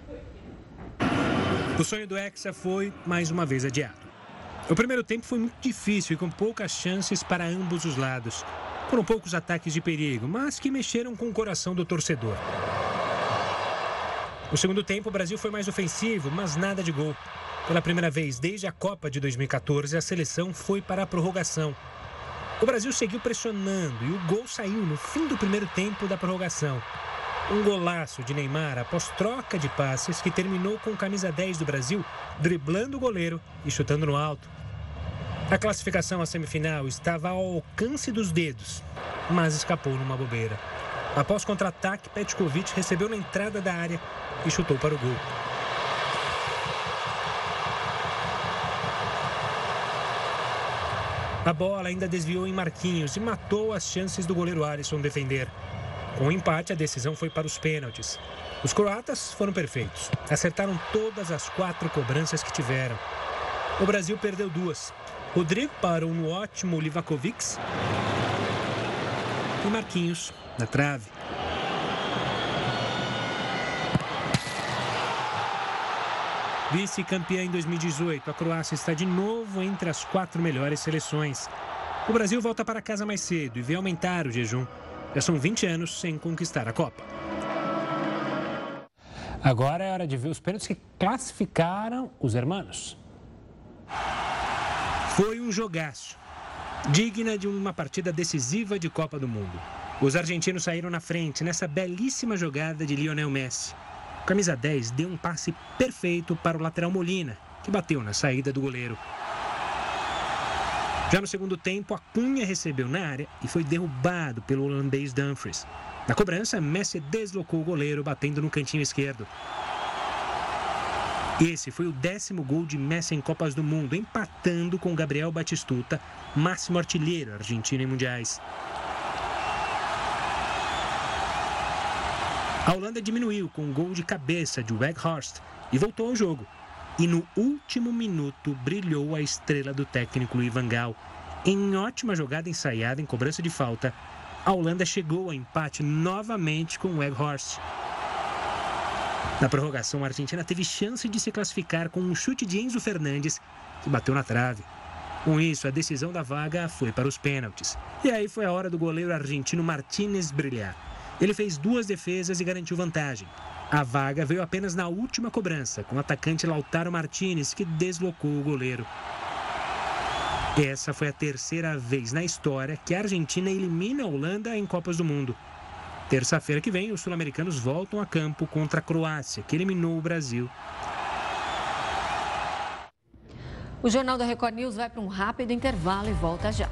O sonho do Hexa foi mais uma vez adiado. O primeiro tempo foi muito difícil e com poucas chances para ambos os lados. Foram poucos ataques de perigo, mas que mexeram com o coração do torcedor. No segundo tempo, o Brasil foi mais ofensivo, mas nada de gol. Pela primeira vez desde a Copa de 2014, a seleção foi para a prorrogação. O Brasil seguiu pressionando e o gol saiu no fim do primeiro tempo da prorrogação. Um golaço de Neymar após troca de passes que terminou com camisa 10 do Brasil driblando o goleiro e chutando no alto. A classificação à semifinal estava ao alcance dos dedos, mas escapou numa bobeira. Após contra-ataque, Petkovic recebeu na entrada da área e chutou para o gol. A bola ainda desviou em Marquinhos e matou as chances do goleiro Alisson defender. Com o empate, a decisão foi para os pênaltis. Os croatas foram perfeitos. Acertaram todas as quatro cobranças que tiveram. O Brasil perdeu duas. Rodrigo parou no ótimo Livakovic e Marquinhos na trave. Vice-campeã em 2018, a Croácia está de novo entre as quatro melhores seleções. O Brasil volta para casa mais cedo e vê aumentar o jejum. Já são 20 anos sem conquistar a Copa. Agora é hora de ver os pênaltis que classificaram os hermanos. Foi um jogaço, digna de uma partida decisiva de Copa do Mundo. Os argentinos saíram na frente nessa belíssima jogada de Lionel Messi camisa 10 deu um passe perfeito para o lateral Molina, que bateu na saída do goleiro. Já no segundo tempo, a Cunha recebeu na área e foi derrubado pelo holandês Dumfries. Na cobrança, Messi deslocou o goleiro, batendo no cantinho esquerdo. Esse foi o décimo gol de Messi em Copas do Mundo, empatando com Gabriel Batistuta, máximo artilheiro argentino em mundiais. A Holanda diminuiu com um gol de cabeça de Weghorst e voltou ao jogo. E no último minuto brilhou a estrela do técnico Louis van Gaal. Em ótima jogada ensaiada em cobrança de falta, a Holanda chegou a empate novamente com Weghorst. Na prorrogação, a Argentina teve chance de se classificar com um chute de Enzo Fernandes, que bateu na trave. Com isso, a decisão da vaga foi para os pênaltis. E aí foi a hora do goleiro argentino Martínez brilhar. Ele fez duas defesas e garantiu vantagem. A vaga veio apenas na última cobrança, com o atacante Lautaro Martinez, que deslocou o goleiro. Essa foi a terceira vez na história que a Argentina elimina a Holanda em Copas do Mundo. Terça-feira que vem, os sul-americanos voltam a campo contra a Croácia, que eliminou o Brasil. O Jornal da Record News vai para um rápido intervalo e volta já.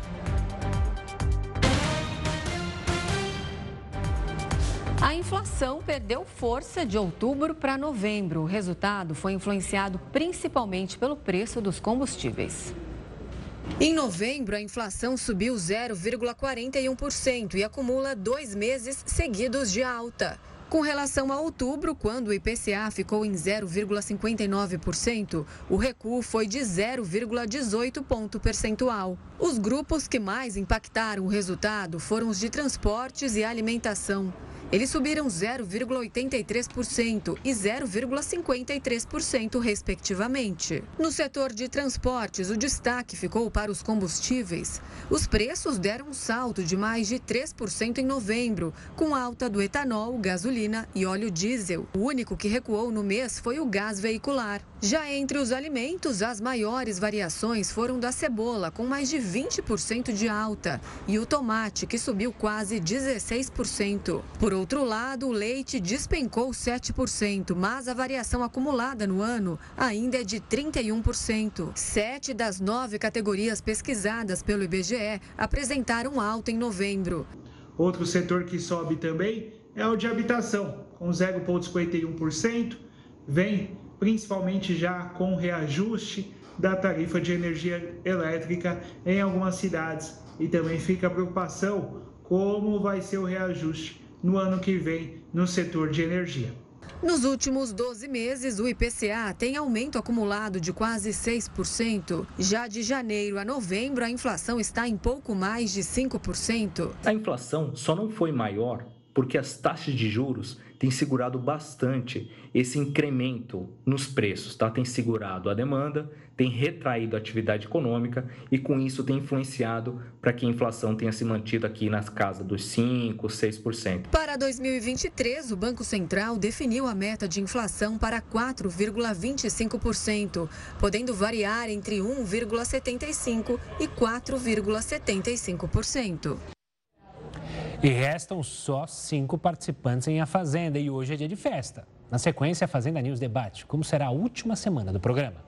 A inflação perdeu força de outubro para novembro. O resultado foi influenciado principalmente pelo preço dos combustíveis. Em novembro, a inflação subiu 0,41% e acumula dois meses seguidos de alta. Com relação a outubro, quando o IPCA ficou em 0,59%, o recuo foi de 0,18 ponto percentual. Os grupos que mais impactaram o resultado foram os de transportes e alimentação. Eles subiram 0,83% e 0,53%, respectivamente. No setor de transportes, o destaque ficou para os combustíveis. Os preços deram um salto de mais de 3% em novembro, com alta do etanol, gasolina e óleo diesel. O único que recuou no mês foi o gás veicular. Já entre os alimentos, as maiores variações foram da cebola, com mais de 20% de alta, e o tomate, que subiu quase 16%. Por outro lado, o leite despencou 7%, mas a variação acumulada no ano ainda é de 31%. Sete das nove categorias pesquisadas pelo IBGE apresentaram alta em novembro. Outro setor que sobe também é o de habitação, com 0,51%, vem principalmente já com reajuste da tarifa de energia elétrica em algumas cidades. E também fica a preocupação como vai ser o reajuste no ano que vem no setor de energia. Nos últimos 12 meses, o IPCA tem aumento acumulado de quase 6%. Já de janeiro a novembro, a inflação está em pouco mais de 5%. A inflação só não foi maior porque as taxas de juros têm segurado bastante esse incremento nos preços, tá? Tem segurado a demanda, tem retraído a atividade econômica e com isso tem influenciado para que a inflação tenha se mantido aqui nas casas dos 5, 6%. Para 2023, o Banco Central definiu a meta de inflação para 4,25%, podendo variar entre 1,75 e 4,75%. E restam só cinco participantes em A Fazenda e hoje é dia de festa. Na sequência, a Fazenda News debate como será a última semana do programa.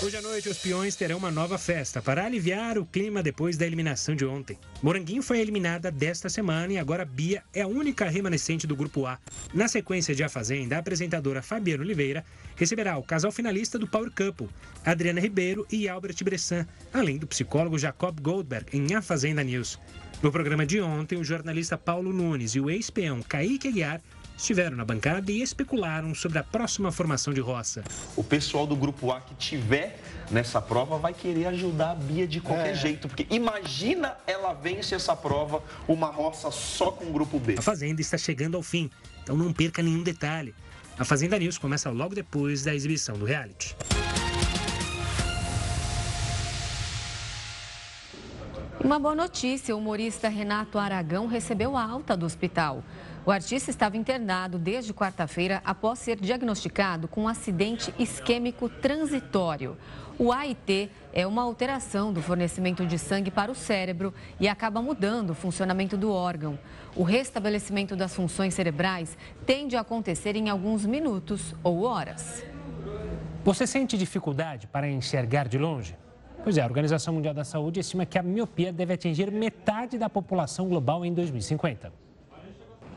Hoje à noite, os peões terão uma nova festa para aliviar o clima depois da eliminação de ontem. Moranguinho foi eliminada desta semana e agora Bia é a única remanescente do Grupo A. Na sequência de A Fazenda, a apresentadora Fabiana Oliveira receberá o casal finalista do Power Couple, Adriana Ribeiro e Albert Bressan, além do psicólogo Jacob Goldberg em A Fazenda News. No programa de ontem, o jornalista Paulo Nunes e o ex-peão Kaique Aguiar estiveram na bancada e especularam sobre a próxima formação de roça. O pessoal do grupo A que tiver nessa prova vai querer ajudar a Bia de qualquer é. jeito, porque imagina ela vence essa prova, uma roça só com o grupo B. A Fazenda está chegando ao fim, então não perca nenhum detalhe. A Fazenda News começa logo depois da exibição do reality. Uma boa notícia: o humorista Renato Aragão recebeu alta do hospital. O artista estava internado desde quarta-feira após ser diagnosticado com um acidente isquêmico transitório. O AIT é uma alteração do fornecimento de sangue para o cérebro e acaba mudando o funcionamento do órgão. O restabelecimento das funções cerebrais tende a acontecer em alguns minutos ou horas. Você sente dificuldade para enxergar de longe? Pois é, a Organização Mundial da Saúde estima que a miopia deve atingir metade da população global em 2050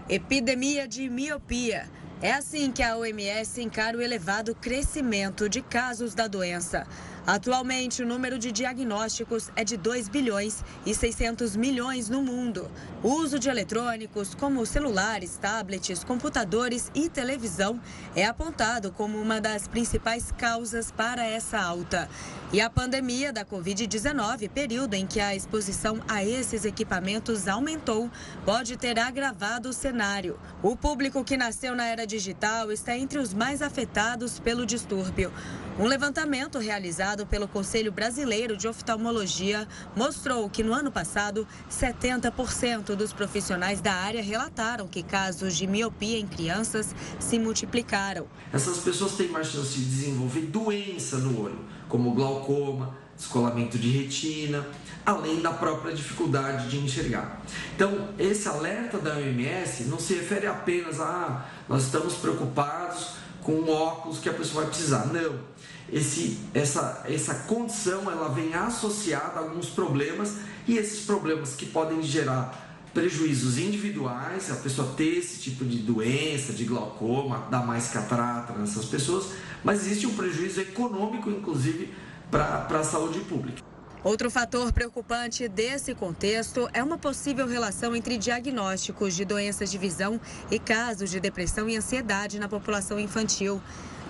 epidemia de miopia. É assim que a OMS encara o elevado crescimento de casos da doença. Atualmente, o número de diagnósticos é de 2 bilhões e 600 milhões no mundo. O uso de eletrônicos, como celulares, tablets, computadores e televisão, é apontado como uma das principais causas para essa alta. E a pandemia da Covid-19, período em que a exposição a esses equipamentos aumentou, pode ter agravado o cenário. O público que nasceu na era digital está entre os mais afetados pelo distúrbio. Um levantamento realizado pelo Conselho Brasileiro de Oftalmologia mostrou que no ano passado, 70% dos profissionais da área relataram que casos de miopia em crianças se multiplicaram. Essas pessoas têm mais chance de desenvolver doença no olho, como glaucoma, descolamento de retina, além da própria dificuldade de enxergar. Então, esse alerta da OMS não se refere apenas a ah, nós estamos preocupados com o óculos que a pessoa vai precisar. Não. Esse, essa, essa condição ela vem associada a alguns problemas e esses problemas que podem gerar prejuízos individuais, a pessoa ter esse tipo de doença, de glaucoma, dar mais catarata nessas pessoas, mas existe um prejuízo econômico, inclusive, para a saúde pública. Outro fator preocupante desse contexto é uma possível relação entre diagnósticos de doenças de visão e casos de depressão e ansiedade na população infantil.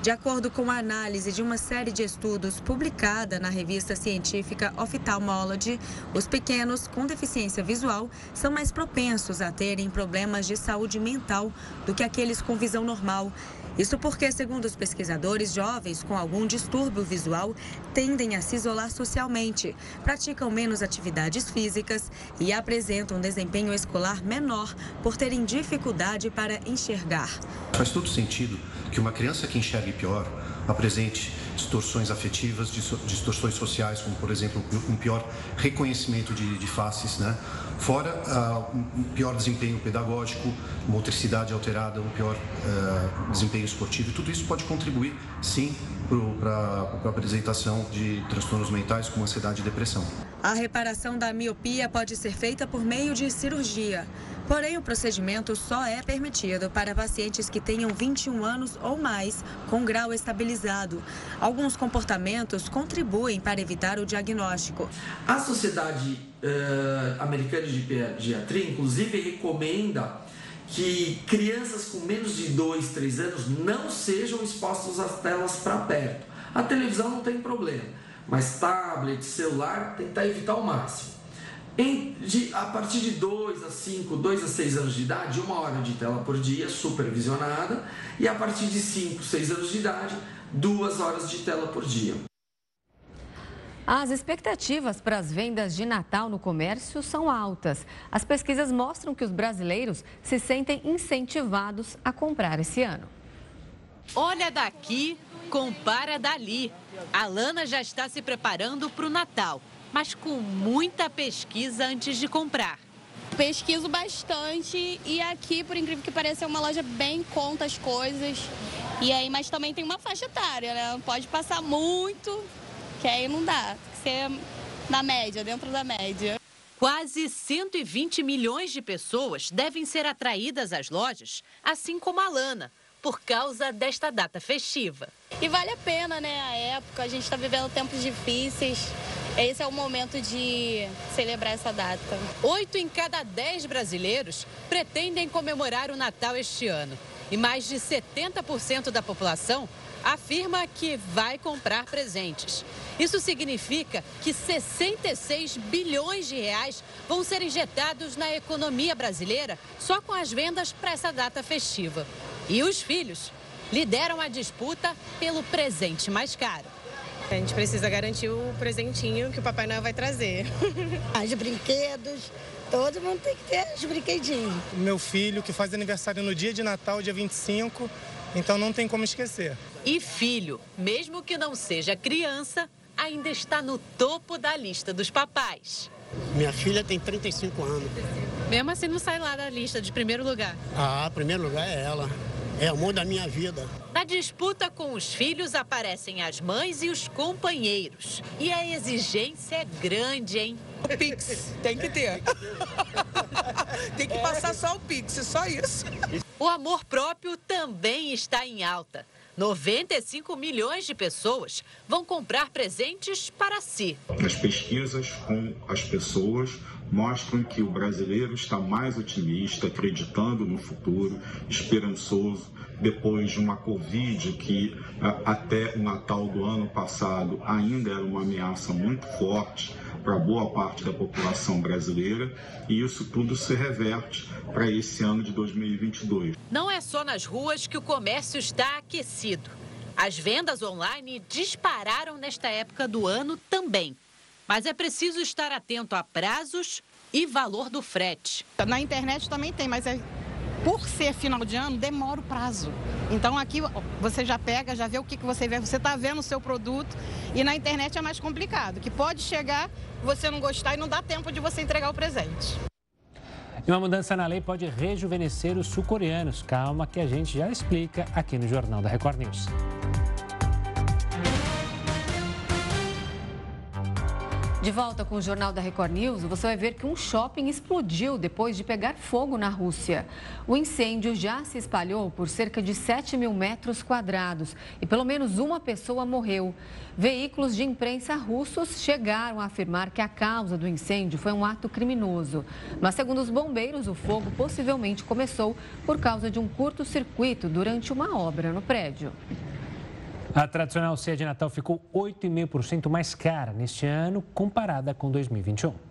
De acordo com a análise de uma série de estudos publicada na revista científica Ophthalmology, os pequenos com deficiência visual são mais propensos a terem problemas de saúde mental do que aqueles com visão normal. Isso porque, segundo os pesquisadores, jovens com algum distúrbio visual tendem a se isolar socialmente, praticam menos atividades físicas e apresentam desempenho escolar menor por terem dificuldade para enxergar. Faz todo sentido que uma criança que enxergue pior apresente distorções afetivas, distorções sociais, como por exemplo um pior reconhecimento de, de faces, né? Fora uh, um pior desempenho pedagógico, motricidade alterada, um pior uh, desempenho esportivo. E tudo isso pode contribuir, sim, para a apresentação de transtornos mentais como ansiedade e depressão. A reparação da miopia pode ser feita por meio de cirurgia. Porém, o procedimento só é permitido para pacientes que tenham 21 anos ou mais, com grau estabilizado. Alguns comportamentos contribuem para evitar o diagnóstico. A Sociedade uh, Americana de Pediatria, inclusive, recomenda que crianças com menos de 2, 3 anos não sejam expostas às telas para perto. A televisão não tem problema, mas tablet, celular, tentar evitar ao máximo. Em, de, a partir de 2 a 5, 2 a 6 anos de idade, uma hora de tela por dia, supervisionada, e a partir de 5, 6 anos de idade, duas horas de tela por dia. As expectativas para as vendas de Natal no comércio são altas. As pesquisas mostram que os brasileiros se sentem incentivados a comprar esse ano. Olha daqui, compara dali. A Lana já está se preparando para o Natal mas com muita pesquisa antes de comprar. Pesquiso bastante e aqui, por incrível que pareça, é uma loja bem conta as coisas. E aí, mas também tem uma faixa etária, né? Não pode passar muito, que aí não dá. Tem que ser na média, dentro da média. Quase 120 milhões de pessoas devem ser atraídas às lojas, assim como a Lana, por causa desta data festiva. E vale a pena, né? A época, a gente está vivendo tempos difíceis. Esse é o momento de celebrar essa data. Oito em cada dez brasileiros pretendem comemorar o Natal este ano. E mais de 70% da população afirma que vai comprar presentes. Isso significa que 66 bilhões de reais vão ser injetados na economia brasileira só com as vendas para essa data festiva. E os filhos lideram a disputa pelo presente mais caro. A gente precisa garantir o presentinho que o Papai Noel vai trazer. [laughs] Os brinquedos, todo mundo tem que ter os brinquedinhos. Meu filho, que faz aniversário no dia de Natal, dia 25, então não tem como esquecer. E filho, mesmo que não seja criança, ainda está no topo da lista dos papais. Minha filha tem 35 anos. Mesmo assim não sai lá da lista de primeiro lugar? Ah, primeiro lugar é ela. É o amor da minha vida. Na disputa com os filhos aparecem as mães e os companheiros. E a exigência é grande, hein? O Pix, tem que ter. [laughs] tem que passar só o Pix, só isso. O amor próprio também está em alta. 95 milhões de pessoas vão comprar presentes para si. As pesquisas com as pessoas mostram que o brasileiro está mais otimista, acreditando no futuro, esperançoso, depois de uma Covid que até o Natal do ano passado ainda era uma ameaça muito forte para boa parte da população brasileira e isso tudo se reverte para esse ano de 2022. Não é só nas ruas que o comércio está aquecido. As vendas online dispararam nesta época do ano também. Mas é preciso estar atento a prazos e valor do frete. Na internet também tem, mas é, por ser final de ano, demora o prazo. Então aqui você já pega, já vê o que, que você vê, você está vendo o seu produto e na internet é mais complicado, que pode chegar, você não gostar e não dá tempo de você entregar o presente. E uma mudança na lei pode rejuvenescer os sul-coreanos. Calma que a gente já explica aqui no Jornal da Record News. De volta com o Jornal da Record News, você vai ver que um shopping explodiu depois de pegar fogo na Rússia. O incêndio já se espalhou por cerca de 7 mil metros quadrados e pelo menos uma pessoa morreu. Veículos de imprensa russos chegaram a afirmar que a causa do incêndio foi um ato criminoso. Mas, segundo os bombeiros, o fogo possivelmente começou por causa de um curto-circuito durante uma obra no prédio. A tradicional ceia de Natal ficou 8,5% mais cara neste ano comparada com 2021.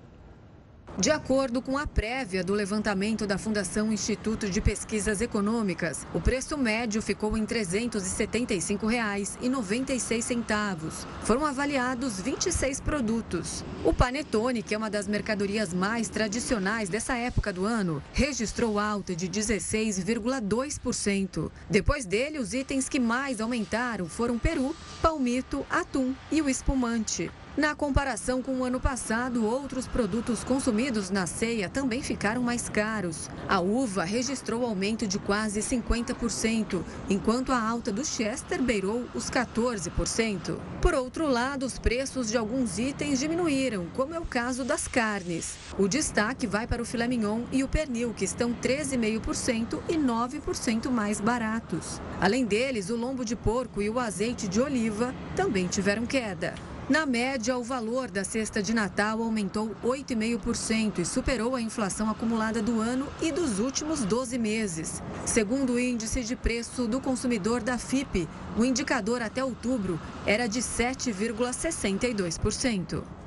De acordo com a prévia do levantamento da Fundação Instituto de Pesquisas Econômicas, o preço médio ficou em R$ 375,96. Foram avaliados 26 produtos. O panetone, que é uma das mercadorias mais tradicionais dessa época do ano, registrou alta de 16,2%. Depois dele, os itens que mais aumentaram foram peru, palmito, atum e o espumante. Na comparação com o ano passado, outros produtos consumidos na ceia também ficaram mais caros. A uva registrou aumento de quase 50%, enquanto a alta do Chester beirou os 14%. Por outro lado, os preços de alguns itens diminuíram, como é o caso das carnes. O destaque vai para o filé mignon e o pernil, que estão 13,5% e 9% mais baratos. Além deles, o lombo de porco e o azeite de oliva também tiveram queda. Na média, o valor da cesta de Natal aumentou 8,5% e superou a inflação acumulada do ano e dos últimos 12 meses. Segundo o índice de preço do consumidor da FIP, o indicador até outubro era de 7,62%.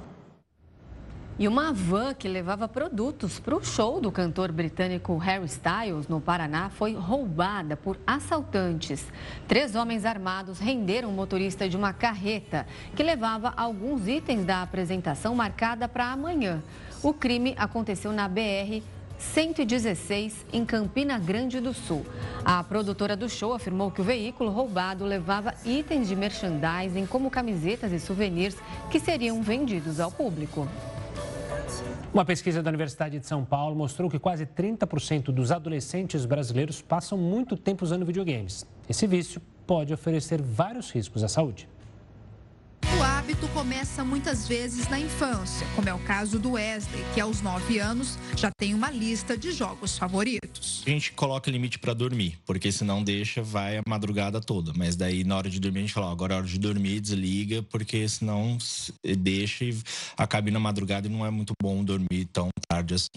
E uma van que levava produtos para o show do cantor britânico Harry Styles, no Paraná, foi roubada por assaltantes. Três homens armados renderam o motorista de uma carreta que levava alguns itens da apresentação marcada para amanhã. O crime aconteceu na BR 116, em Campina Grande do Sul. A produtora do show afirmou que o veículo roubado levava itens de merchandising, como camisetas e souvenirs, que seriam vendidos ao público. Uma pesquisa da Universidade de São Paulo mostrou que quase 30% dos adolescentes brasileiros passam muito tempo usando videogames. Esse vício pode oferecer vários riscos à saúde. O hábito começa muitas vezes na infância, como é o caso do Wesley, que aos 9 anos já tem uma lista de jogos favoritos. A gente coloca limite para dormir, porque senão deixa, vai a madrugada toda. Mas daí na hora de dormir a gente fala, agora é hora de dormir, desliga, porque senão deixa e acaba na madrugada e não é muito bom dormir tão tarde assim.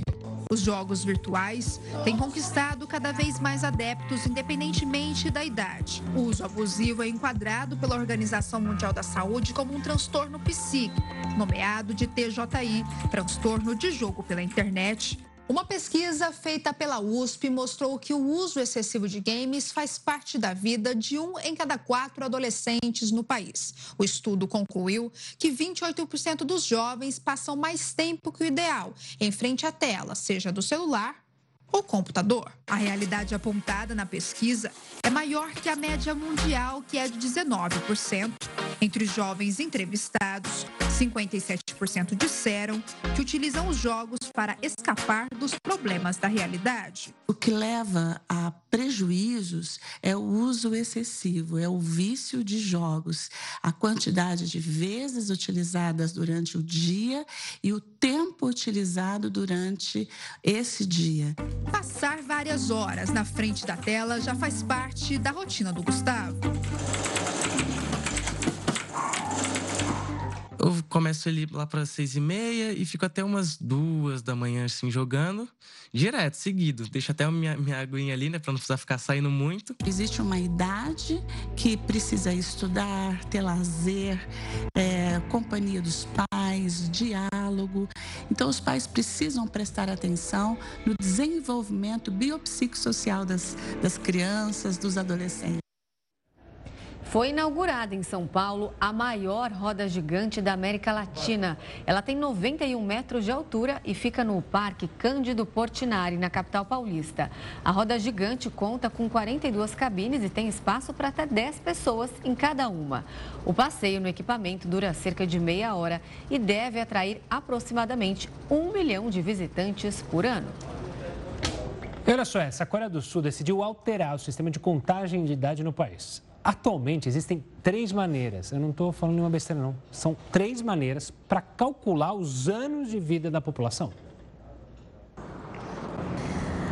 Os jogos virtuais têm conquistado cada vez mais adeptos, independentemente da idade. O uso abusivo é enquadrado pela Organização Mundial da Saúde como um transtorno psíquico, nomeado de TJI, transtorno de jogo pela internet. Uma pesquisa feita pela USP mostrou que o uso excessivo de games faz parte da vida de um em cada quatro adolescentes no país. O estudo concluiu que 28% dos jovens passam mais tempo que o ideal em frente à tela, seja do celular ou computador. A realidade apontada na pesquisa é maior que a média mundial, que é de 19%. Entre os jovens entrevistados, 57% 27% disseram que utilizam os jogos para escapar dos problemas da realidade. O que leva a prejuízos é o uso excessivo, é o vício de jogos, a quantidade de vezes utilizadas durante o dia e o tempo utilizado durante esse dia. Passar várias horas na frente da tela já faz parte da rotina do Gustavo. Eu começo ali lá para seis e meia e fico até umas duas da manhã, assim, jogando. Direto, seguido. Deixo até a minha, minha aguinha ali, né? Pra não precisar ficar saindo muito. Existe uma idade que precisa estudar, ter lazer, é, companhia dos pais, diálogo. Então, os pais precisam prestar atenção no desenvolvimento biopsicossocial das, das crianças, dos adolescentes. Foi inaugurada em São Paulo a maior roda gigante da América Latina. Ela tem 91 metros de altura e fica no Parque Cândido Portinari, na capital paulista. A roda gigante conta com 42 cabines e tem espaço para até 10 pessoas em cada uma. O passeio no equipamento dura cerca de meia hora e deve atrair aproximadamente um milhão de visitantes por ano. olha só, essa Coreia do Sul decidiu alterar o sistema de contagem de idade no país. Atualmente existem três maneiras, eu não estou falando nenhuma besteira não, são três maneiras para calcular os anos de vida da população.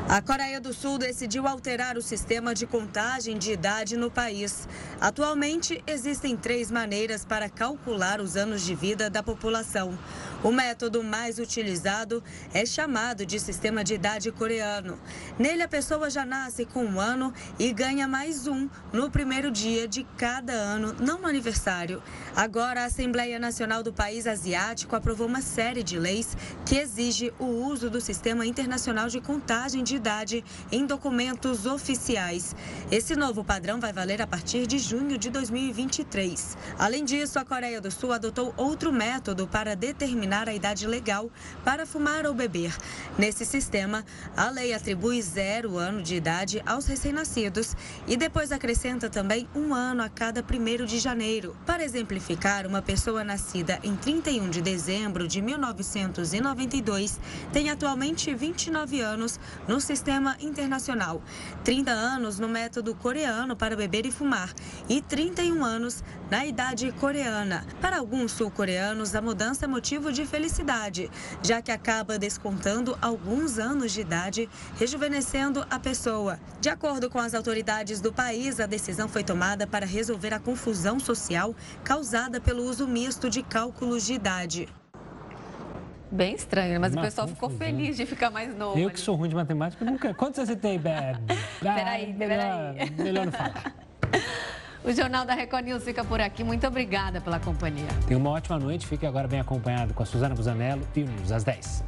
A Coreia do Sul decidiu alterar o sistema de contagem de idade no país. Atualmente, existem três maneiras para calcular os anos de vida da população. O método mais utilizado é chamado de sistema de idade coreano. Nele, a pessoa já nasce com um ano e ganha mais um no primeiro dia de cada ano, não no aniversário. Agora, a Assembleia Nacional do país asiático aprovou uma série de leis que exige o uso do Sistema Internacional de Contagem de Idade em documentos oficiais. Esse novo padrão vai valer a partir de junho de 2023. Além disso, a Coreia do Sul adotou outro método para determinar determinar a idade legal para fumar ou beber. Nesse sistema, a lei atribui zero ano de idade aos recém-nascidos e depois acrescenta também um ano a cada primeiro de janeiro. Para exemplificar, uma pessoa nascida em 31 de dezembro de 1992 tem atualmente 29 anos no sistema internacional, 30 anos no método coreano para beber e fumar e 31 anos na idade coreana. Para alguns sul-coreanos, a mudança é motivo de felicidade, já que acaba descontando alguns anos de idade, rejuvenescendo a pessoa. De acordo com as autoridades do país, a decisão foi tomada para resolver a confusão social causada pelo uso misto de cálculos de idade. Bem estranho, mas Uma o pessoal confusão. ficou feliz de ficar mais novo. Eu que sou ruim de matemática, nunca. Quantos você tem, Bebe? [laughs] Peraí, ah, peraí. Melhor não falar. [laughs] O Jornal da Record News fica por aqui. Muito obrigada pela companhia. Tenha uma ótima noite. Fique agora bem acompanhado com a Suzana Busanello e o News às 10.